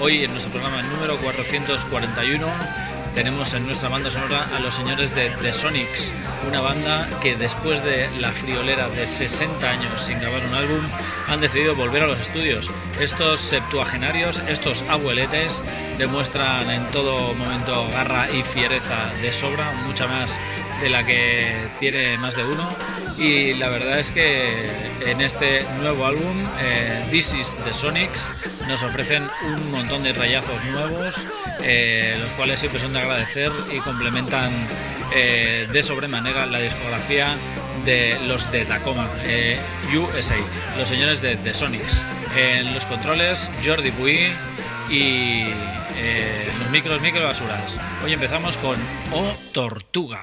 Hoy en nuestro programa número 441 tenemos en nuestra banda sonora a los señores de The Sonics, una banda que después de la friolera de 60 años sin grabar un álbum han decidido volver a los estudios. Estos septuagenarios, estos abueletes demuestran en todo momento garra y fiereza de sobra, mucha más de la que tiene más de uno y la verdad es que en este nuevo álbum eh, This is the Sonics nos ofrecen un montón de rayazos nuevos eh, los cuales siempre son de agradecer y complementan eh, de sobremanera la discografía de los de Tacoma eh, USA los señores de The Sonics. En los controles Jordi Puy y los micros micro basuras hoy empezamos con O Tortuga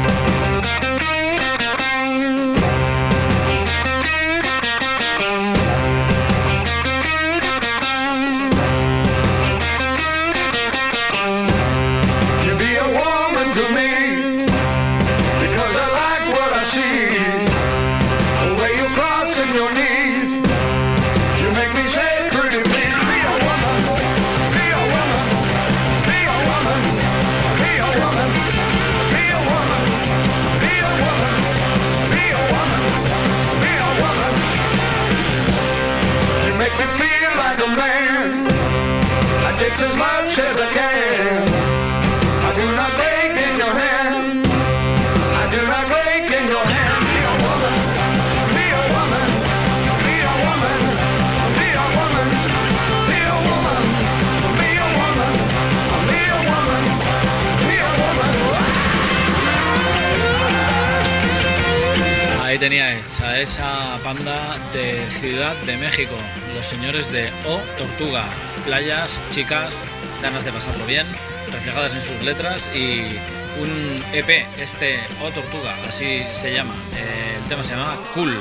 Esa banda de Ciudad de México, los señores de O Tortuga, playas, chicas, ganas de pasarlo bien, reflejadas en sus letras y un EP, este O Tortuga, así se llama. Eh, el tema se llama Cool,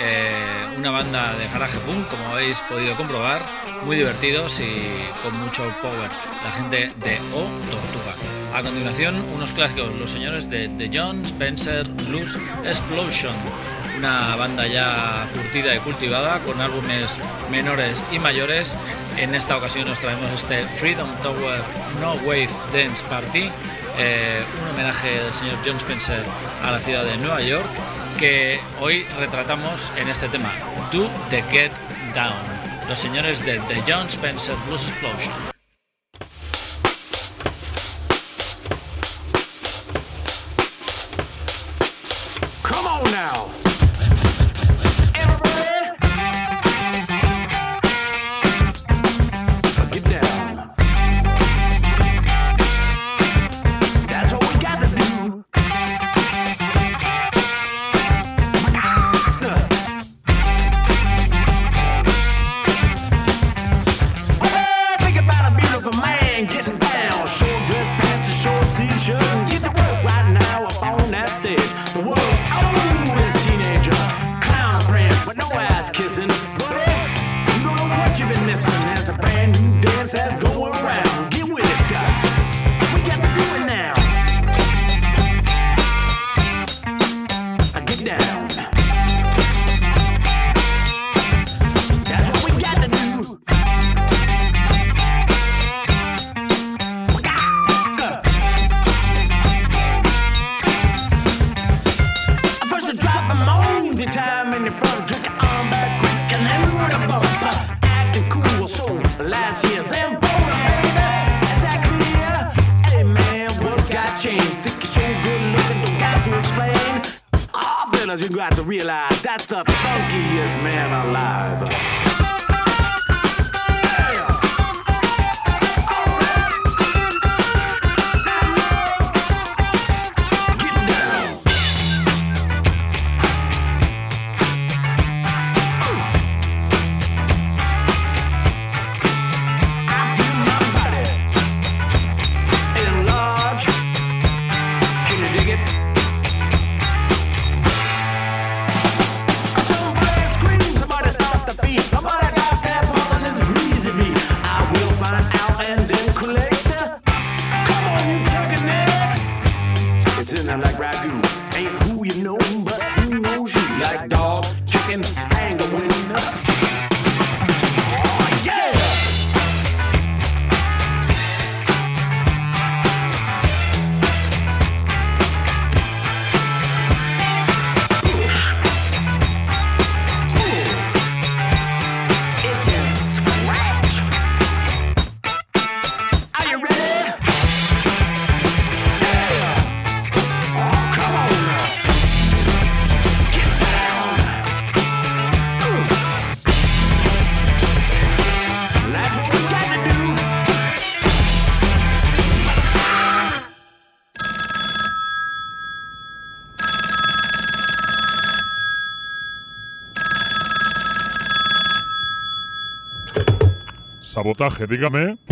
eh, una banda de garaje punk, como habéis podido comprobar, muy divertidos y con mucho power. La gente de O Tortuga. A continuación, unos clásicos, los señores de The John Spencer Blues Explosion, una banda ya curtida y cultivada con álbumes menores y mayores. En esta ocasión nos traemos este Freedom Tower No Wave Dance Party, eh, un homenaje del señor John Spencer a la ciudad de Nueva York, que hoy retratamos en este tema, Do the Get Down, los señores de The John Spencer Blues Explosion. You got to realize that's the funkiest man alive. Sabotaje, dígame.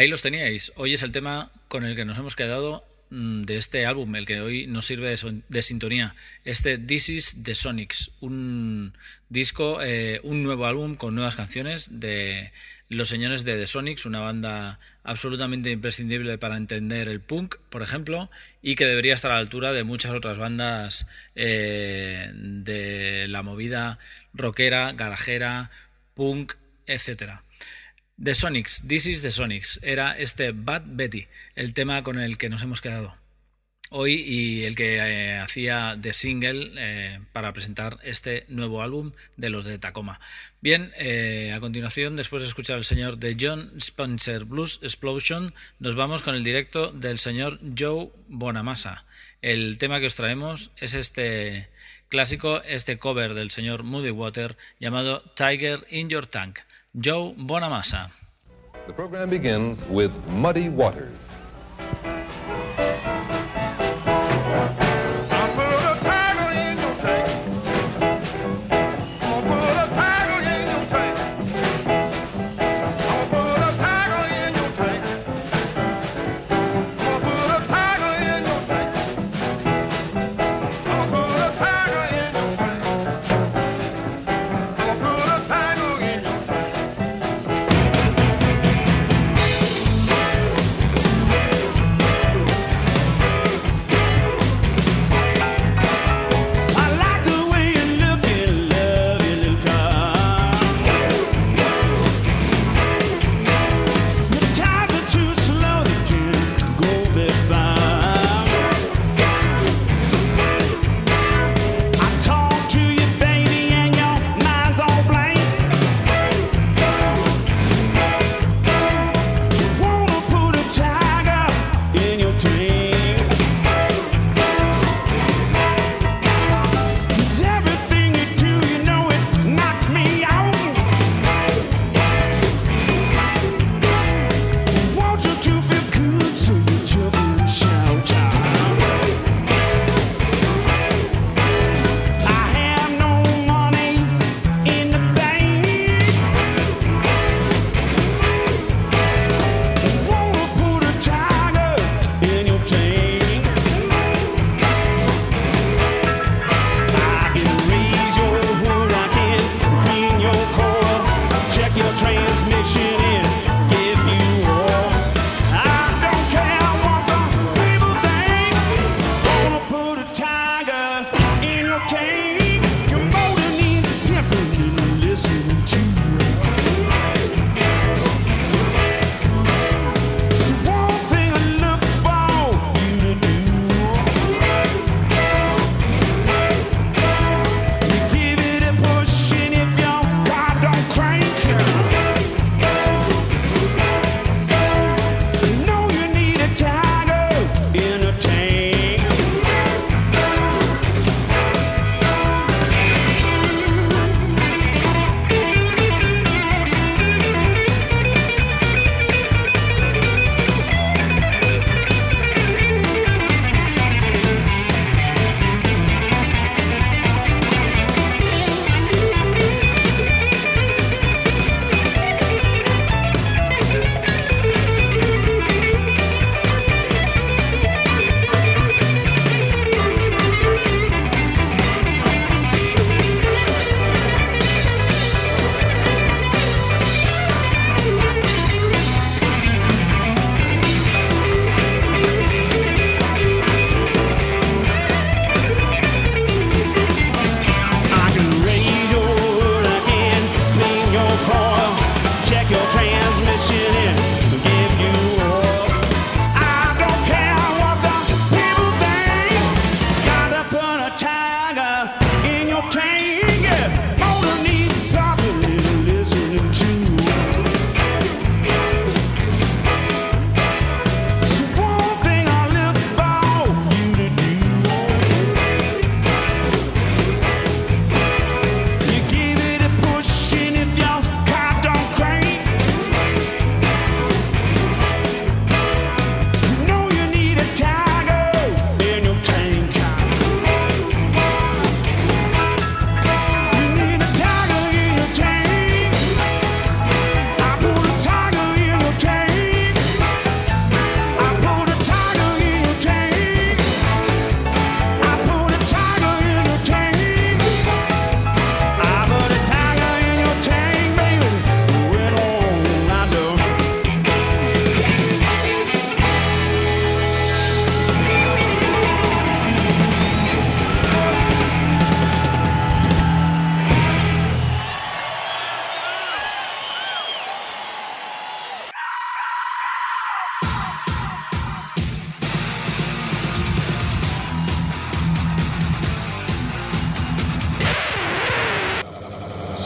Ahí los teníais. Hoy es el tema con el que nos hemos quedado mm, de este álbum, el que hoy nos sirve de, sintonía. Este This is the Sonics, un disco, eh, un nuevo álbum con nuevas canciones de los señores de The Sonics, una banda absolutamente imprescindible para entender el punk, por ejemplo, y que debería estar a la altura de muchas otras bandas eh, de la movida rockera, garajera, punk, etcétera. The Sonics, This is the Sonics, era este Bad Betty, el tema con el que nos hemos quedado hoy y el que eh, hacía de single eh, para presentar este nuevo álbum de los de Tacoma. Bien, eh, a continuación, después de escuchar al señor de John Spencer Blues Explosion, nos vamos con el directo del señor Joe Bonamassa. El tema que os traemos es este clásico, este cover del señor Moody Water llamado Tiger in Your Tank. Joe Bonamassa. The program begins with Muddy Waters.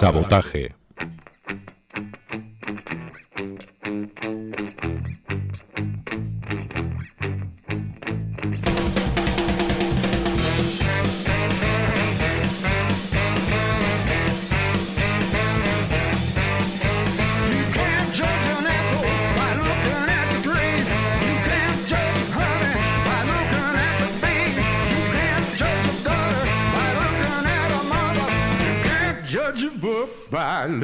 Sabotaje. You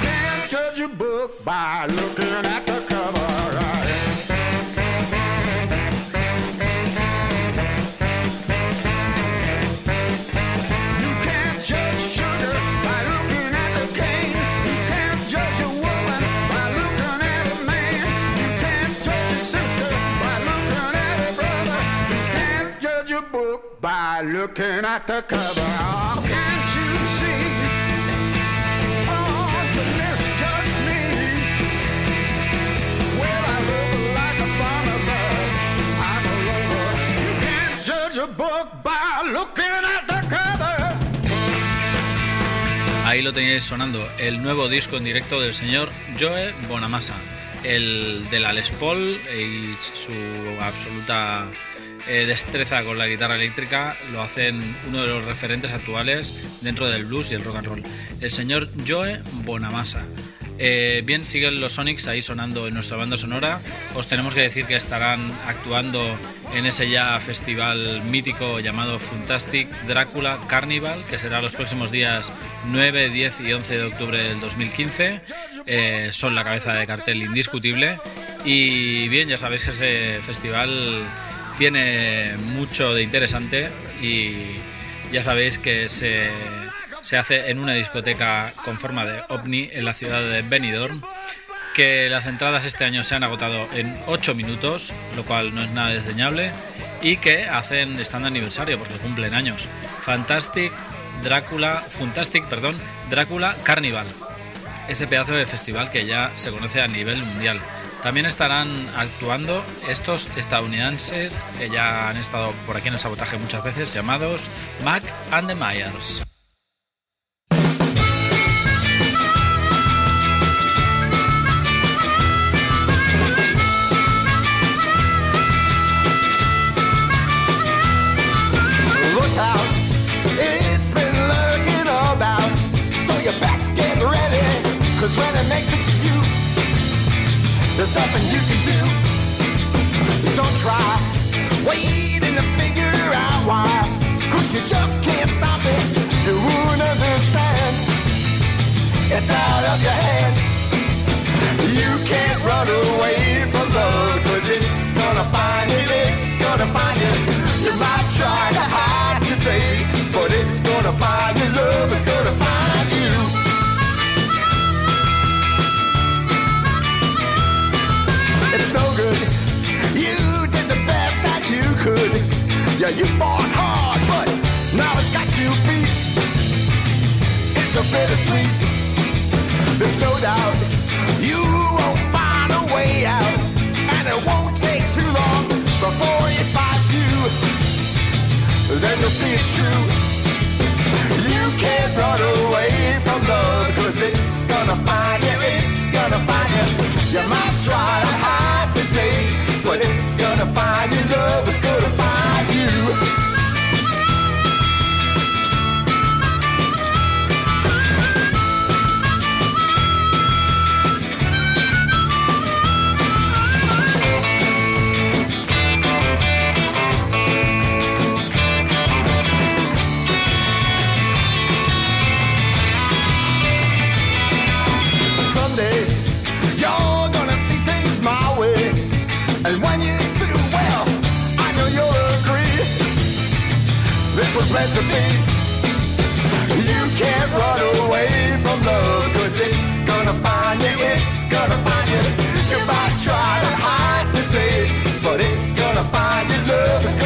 can't judge a book by looking at looking at the cover. Oh, can't you see? Ahí lo teníais sonando, el nuevo disco en directo del señor Joe Bonamassa, el de la Les Paul y su absoluta eh, destreza con la guitarra eléctrica lo hacen uno de los referentes actuales dentro del blues y el rock and roll, el señor Joe Bonamassa. Eh, bien, siguen los Sonics ahí sonando en nuestra banda sonora. Os tenemos que decir que estarán actuando en ese ya festival mítico llamado Fantastic Drácula Carnival, que será los próximos días 9, 10 y 11 de octubre del 2015. Eh, son la cabeza de cartel indiscutible. Y bien, ya sabéis que ese festival tiene mucho de interesante y ya sabéis que se se hace en una discoteca con forma de ovni en la ciudad de Benidorm, que las entradas este año se han agotado en 8 minutos, lo cual no es nada desdeñable, y que hacen están de aniversario porque cumplen años. Fantastic Drácula, Fantastic, perdón, Drácula Carnival. Ese pedazo de festival que ya se conoce a nivel mundial. También estarán actuando estos estadounidenses que ya han estado por aquí en el sabotaje muchas veces, llamados Mac and the Myers. When there's nothing you can do. Don't try waiting to figure out why. Cause you just can't stop it. You won't understand. It's out of your hands. You can't run away from love. Cause it's gonna find you, it's gonna find you. You might try to hide today, but it's gonna find you. Love is gonna find you. Yeah, you fought hard, but now it's got you beat. It's so bittersweet. There's no doubt you won't find a way out, and it won't take too long before it finds you. Then you'll see it's true. You can't run away from love, cause it's gonna find you, it's gonna find you. You might try to hide today, but it's gonna find you, love is gonna find you. Was meant to be. You can't run away from love, cause it's gonna find you, it's gonna find you. You might try to hide today, but it's gonna find you, love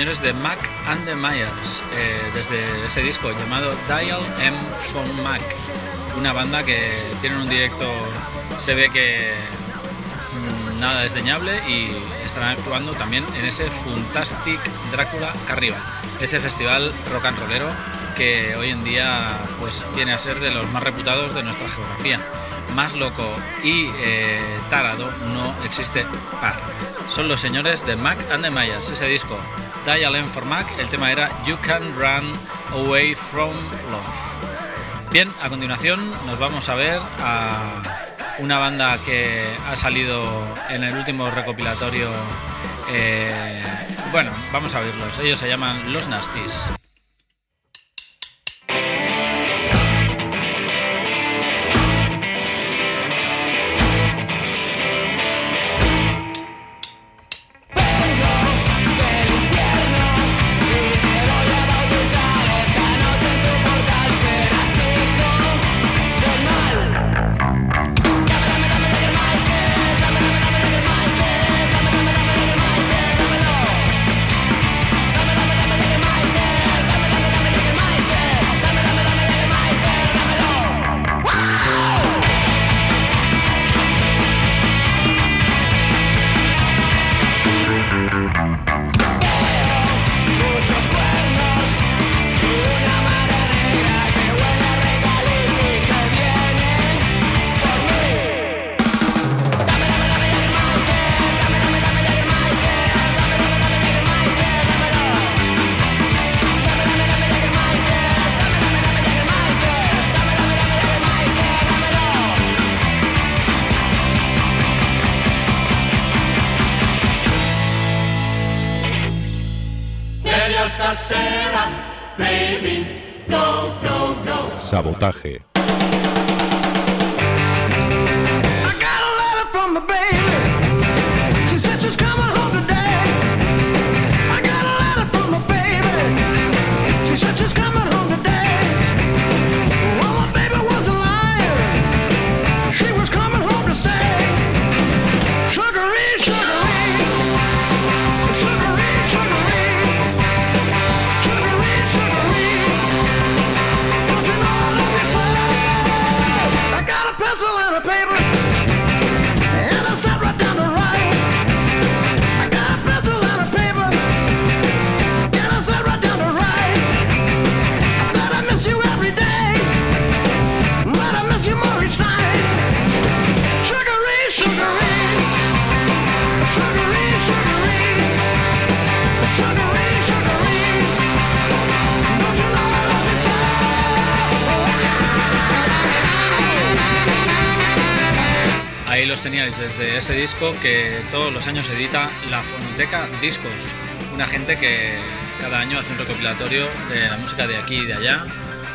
Señores de Mac and the Myers, eh, desde ese disco llamado Dial M from Mac, una banda que tiene un directo, se ve que mm, nada desdeñable y estarán actuando también en ese Fantastic Drácula Carnival, ese festival rock and rollero que hoy en día pues viene a ser de los más reputados de nuestra geografía. Más loco y eh, tarado no existe par. Son los señores de Mac and the Myers, ese disco. Dial for Mac, el tema era You Can Run Away from Love. Bien, a continuación nos vamos a ver a una banda que ha salido en el último recopilatorio. eh, bueno, vamos a verlos. Ellos se llaman Los Nasties. Ese disco que todos los años edita la Fonoteca Discos, una gente que cada año hace un recopilatorio de la música de aquí y de allá,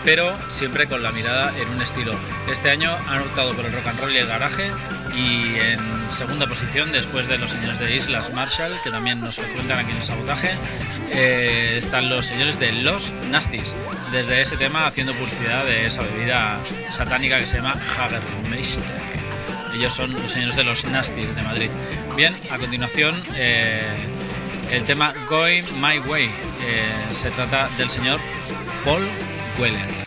pero siempre con la mirada en un estilo. Este año han optado por el rock and roll y el garaje y en segunda posición, después de los señores de Islas Marshall, que también nos frecuentan aquí en el sabotaje, eh, están los señores de Los Nasties, desde ese tema haciendo publicidad de esa bebida satánica que se llama Hagermeister. Ellos son los señores de los Nasty de Madrid. Bien, a continuación eh, el tema Going My Way. Eh, se trata del señor Paul Weller.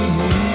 You.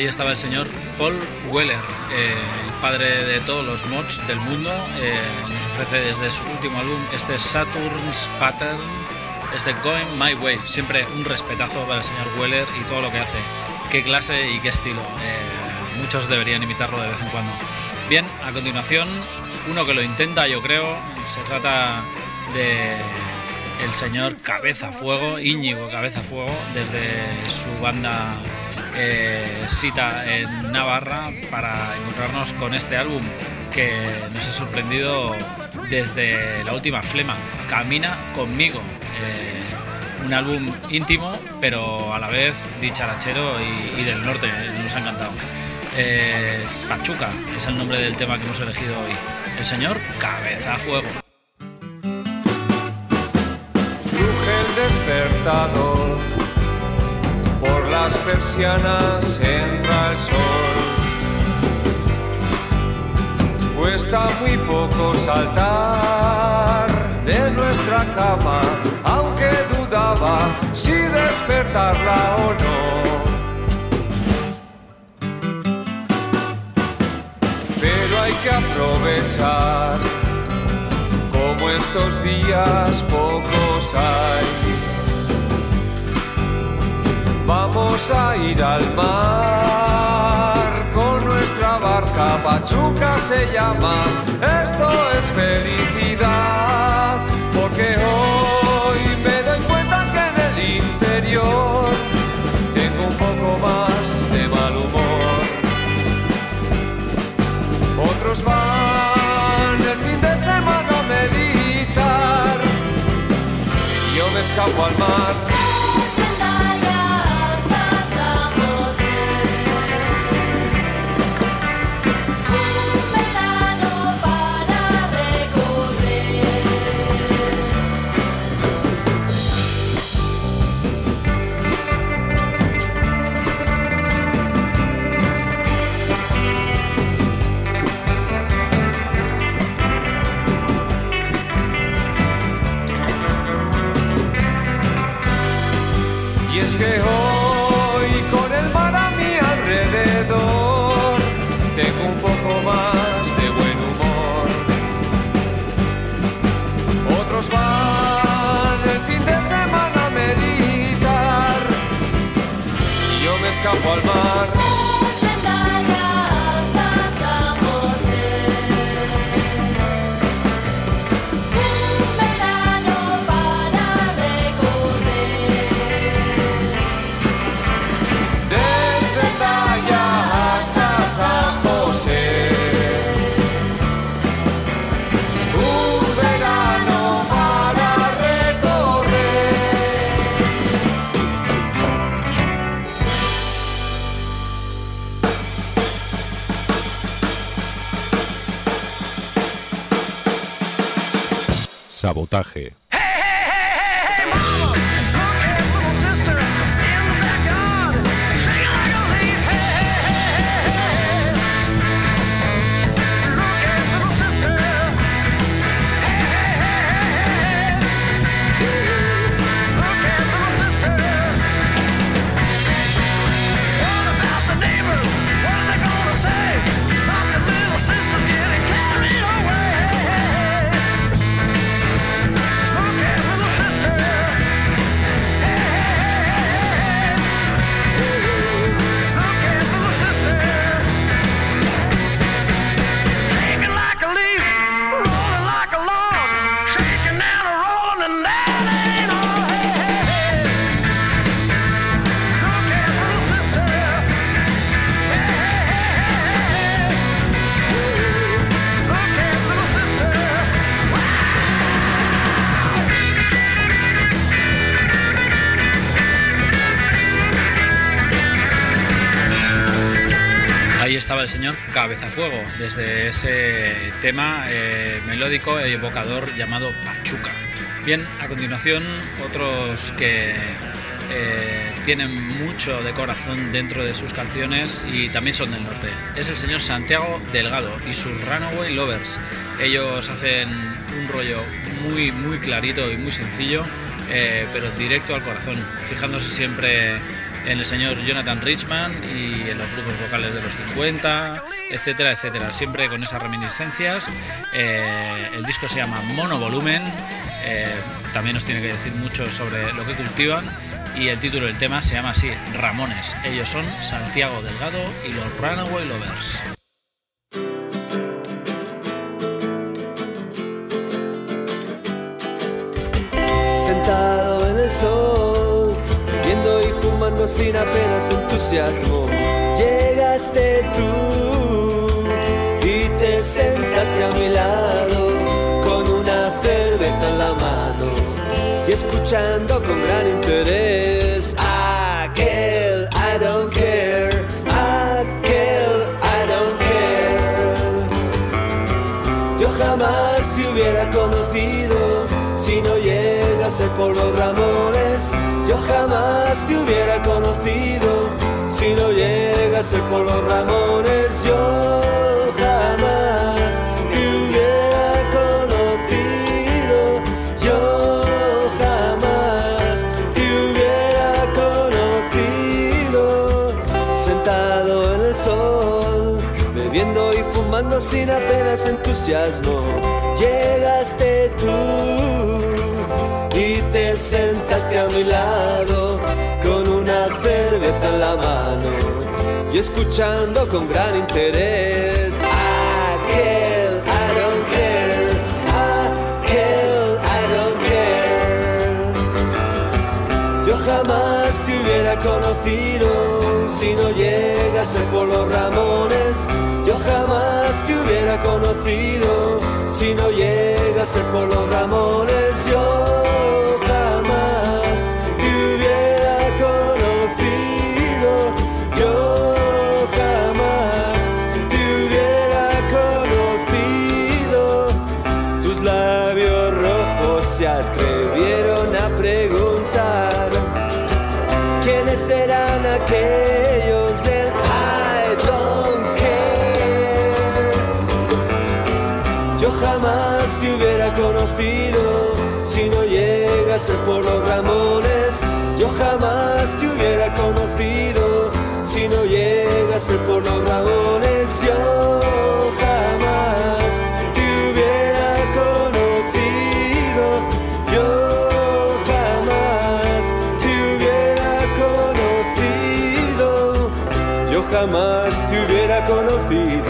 Ahí estaba el señor Paul Weller, eh, el padre de todos los mods del mundo. eh, nos ofrece desde su último álbum este Saturn's Pattern, este Going My Way. Siempre un respetazo para el señor Weller y todo lo que hace. Qué clase y qué estilo. eh, muchos deberían imitarlo de vez en cuando. Bien, a continuación, uno que lo intenta, yo creo, se trata de el señor Cabeza Fuego, Íñigo Cabeza Fuego, desde su banda eh, Sita en Navarra, para encontrarnos con este álbum que nos ha sorprendido desde la última flema, Camina conmigo. Eh, un álbum íntimo, pero a la vez dicharachero y, y del norte, nos ha encantado. Eh, Pachuca es el nombre del tema que hemos elegido hoy. El señor Cabeza Fuego. Cruje el despertador, las persianas entra el sol. Cuesta muy poco saltar de nuestra cama, aunque dudaba si despertarla o no. Pero hay que aprovechar, como estos días pocos hay. Vamos a ir al mar con nuestra barca, Pachuca se llama. Esto es felicidad, porque hoy me doy cuenta que en el interior tengo un poco más de mal humor. Otros van el fin de semana a meditar, yo me escapo al mar. Sabotaje. Señor Cabezafuego, desde ese tema eh, melódico e evocador llamado Pachuca. Bien, a continuación, otros que eh, tienen mucho de corazón dentro de sus canciones y también son del norte. Es el señor Santiago Delgado y sus Runaway Lovers. Ellos hacen un rollo muy, muy clarito y muy sencillo, eh, pero directo al corazón, fijándose siempre el señor Jonathan Richman y en los grupos vocales de los 50, etcétera, etcétera. Siempre con esas reminiscencias. Eh, el disco se llama Monovolumen. eh, también nos tiene que decir mucho sobre lo que cultivan. Y el título del tema se llama así, Ramones. Ellos son Santiago Delgado y los Runaway Lovers. Sin apenas entusiasmo, llegaste tú y te sentaste a mi lado con una cerveza en la mano y escuchando con gran interés aquel I don't care, aquel I don't care. Yo jamás te hubiera conocido si no llegas por los ramones. Yo jamás te hubiera conocido hace por los Ramones yo jamás te hubiera conocido, yo jamás te hubiera conocido, sentado en el sol, bebiendo y fumando sin apenas entusiasmo, llegaste tú y te sentaste a mi lado con una cerveza en la mano y escuchando con gran interés aquel I don't care, aquel I don't care. Yo jamás te hubiera conocido si no llegase por los Ramones. Yo jamás te hubiera conocido si no llegase por los Ramones. Yo llegase por los Ramones. Yo jamás te hubiera conocido si no llegase por los Ramones. Yo jamás te hubiera conocido. Yo jamás te hubiera conocido. Yo jamás te hubiera conocido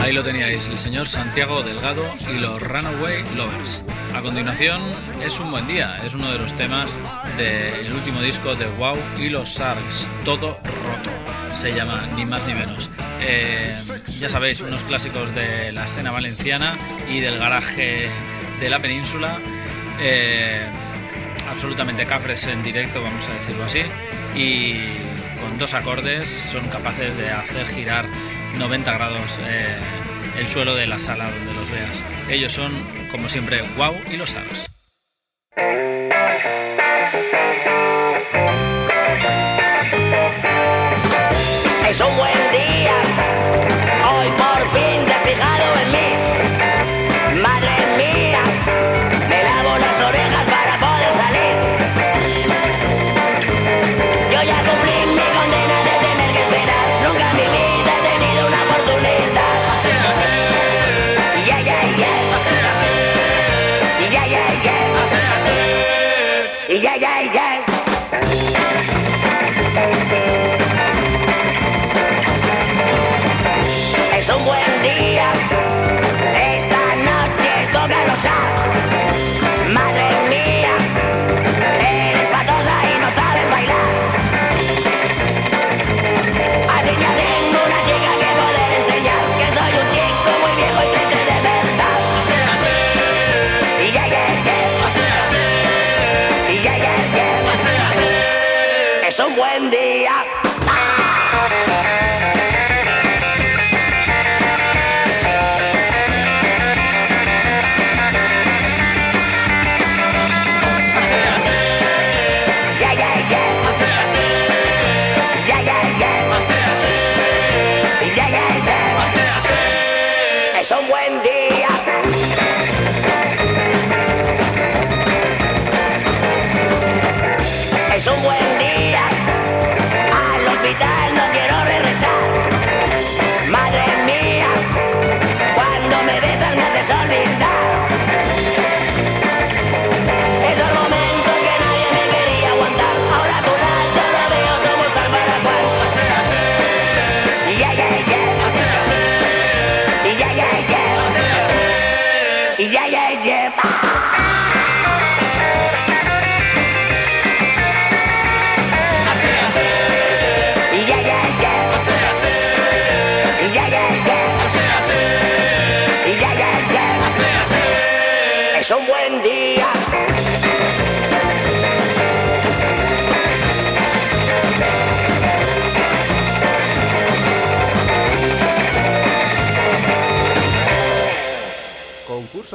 Ahí lo teníais, el señor Santiago Delgado y los Runaway Lovers. A continuación, es un buen día, es uno de los temas del último disco de Wow y los Sargs, Todo Roto. Se llama ni más ni menos. Eh, ya sabéis, unos clásicos de la escena valenciana y del garaje de la península. Eh, absolutamente cafres en directo, vamos a decirlo así. Y con dos acordes son capaces de hacer girar 90 grados eh, el suelo de la sala donde los veas. Ellos son, como siempre, Wow y los Ars. Es un buen día.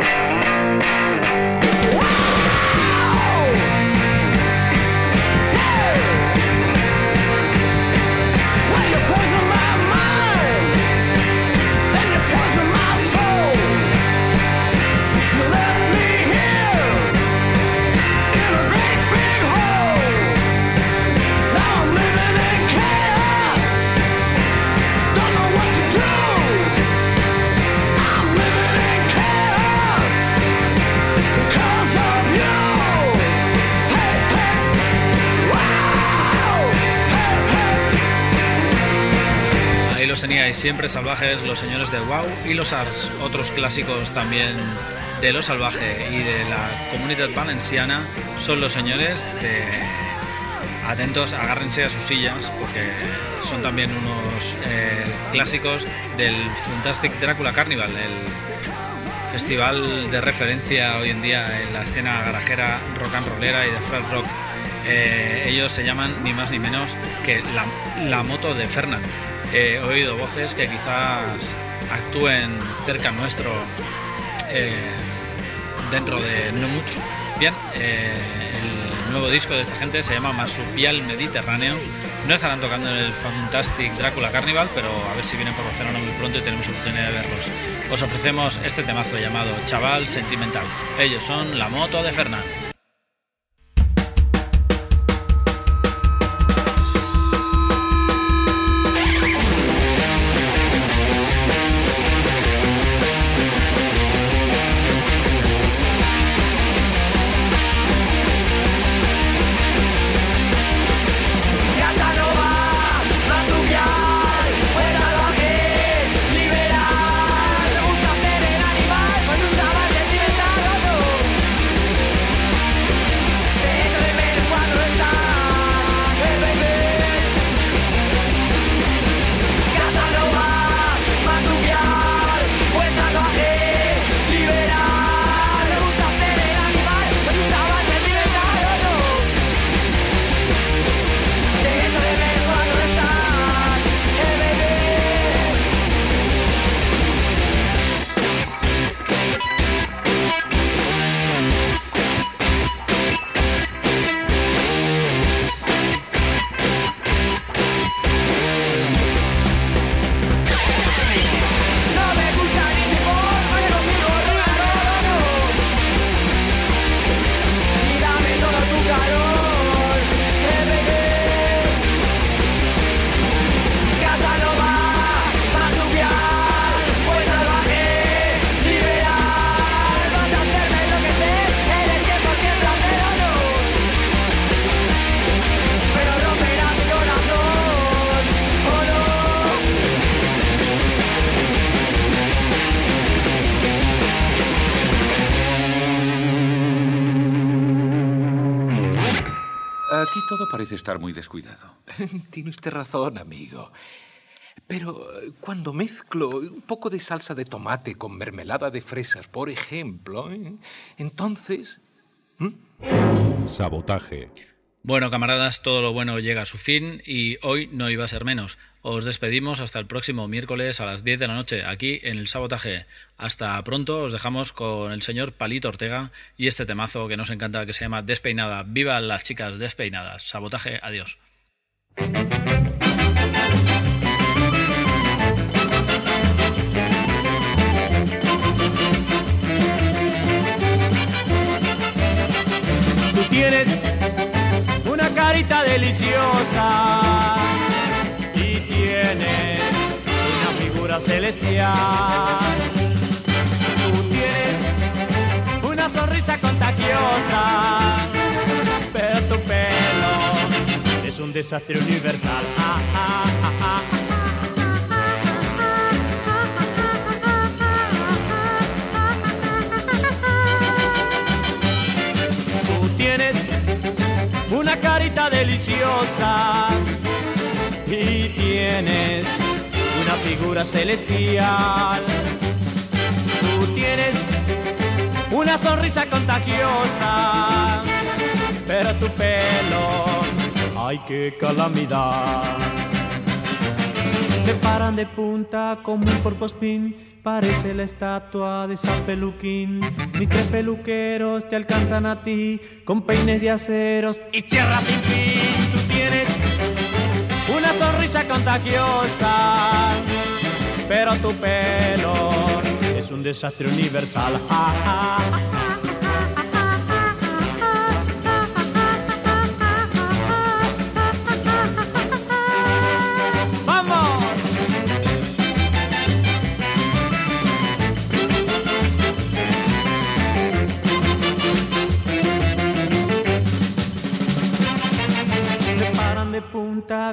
Ahí teníais siempre salvajes los señores de Wow y los Ars, otros clásicos también de lo salvaje y de la comunidad valenciana son los señores de atentos, agárrense a sus sillas porque son también unos eh, clásicos del Fantastic Drácula Carnival, el festival de referencia hoy en día en la escena garajera rock and rollera y de frat rock. Eh, ellos se llaman ni más ni menos que la, moto de Fernand. He oído voces que quizás actúen cerca nuestro eh, dentro de no mucho. Bien, eh, el nuevo disco de esta gente se llama Marsupial Mediterráneo. No estarán tocando en el Fantastic Drácula Carnival, pero a ver si vienen por Barcelona muy pronto y tenemos oportunidad de verlos. Os ofrecemos este temazo llamado Chaval Sentimental. Ellos son la moto de Fernand. Todo parece estar muy descuidado. Tiene usted razón, amigo. Pero eh, cuando mezclo un poco de salsa de tomate con mermelada de fresas, por ejemplo, ¿eh? entonces... Sabotaje. Bueno, camaradas, todo lo bueno llega a su fin y hoy no iba a ser menos. Os despedimos hasta el próximo miércoles a las 10 de la noche aquí en el Sabotaje. Hasta pronto, os dejamos con el señor Palito Ortega y este temazo que nos encanta que se llama Despeinada. ¡Viva las chicas despeinadas! Sabotaje, adiós. Tú tienes una carita deliciosa tienes una figura celestial. Tú tienes una sonrisa contagiosa, pero tu pelo es un desastre universal. Tú tienes una carita deliciosa y tienes una figura celestial. Tú tienes una sonrisa contagiosa, pero tu pelo, ay qué calamidad. Se paran de punta como un porcospín, parece la estatua de San Peluquín. Mis tres peluqueros te alcanzan a ti con peines de aceros y tierra sin fin. Tú tienes sonrisa contagiosa, pero tu pelo es un desastre universal.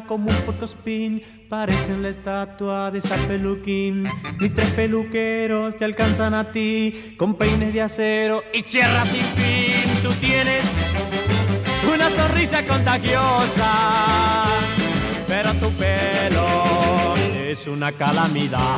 como un porcospín, parecen la estatua de San Peluquín. Mis tres peluqueros te alcanzan a ti con peines de acero y sierras sin fin. Tú tienes una sonrisa contagiosa, pero tu pelo es una calamidad.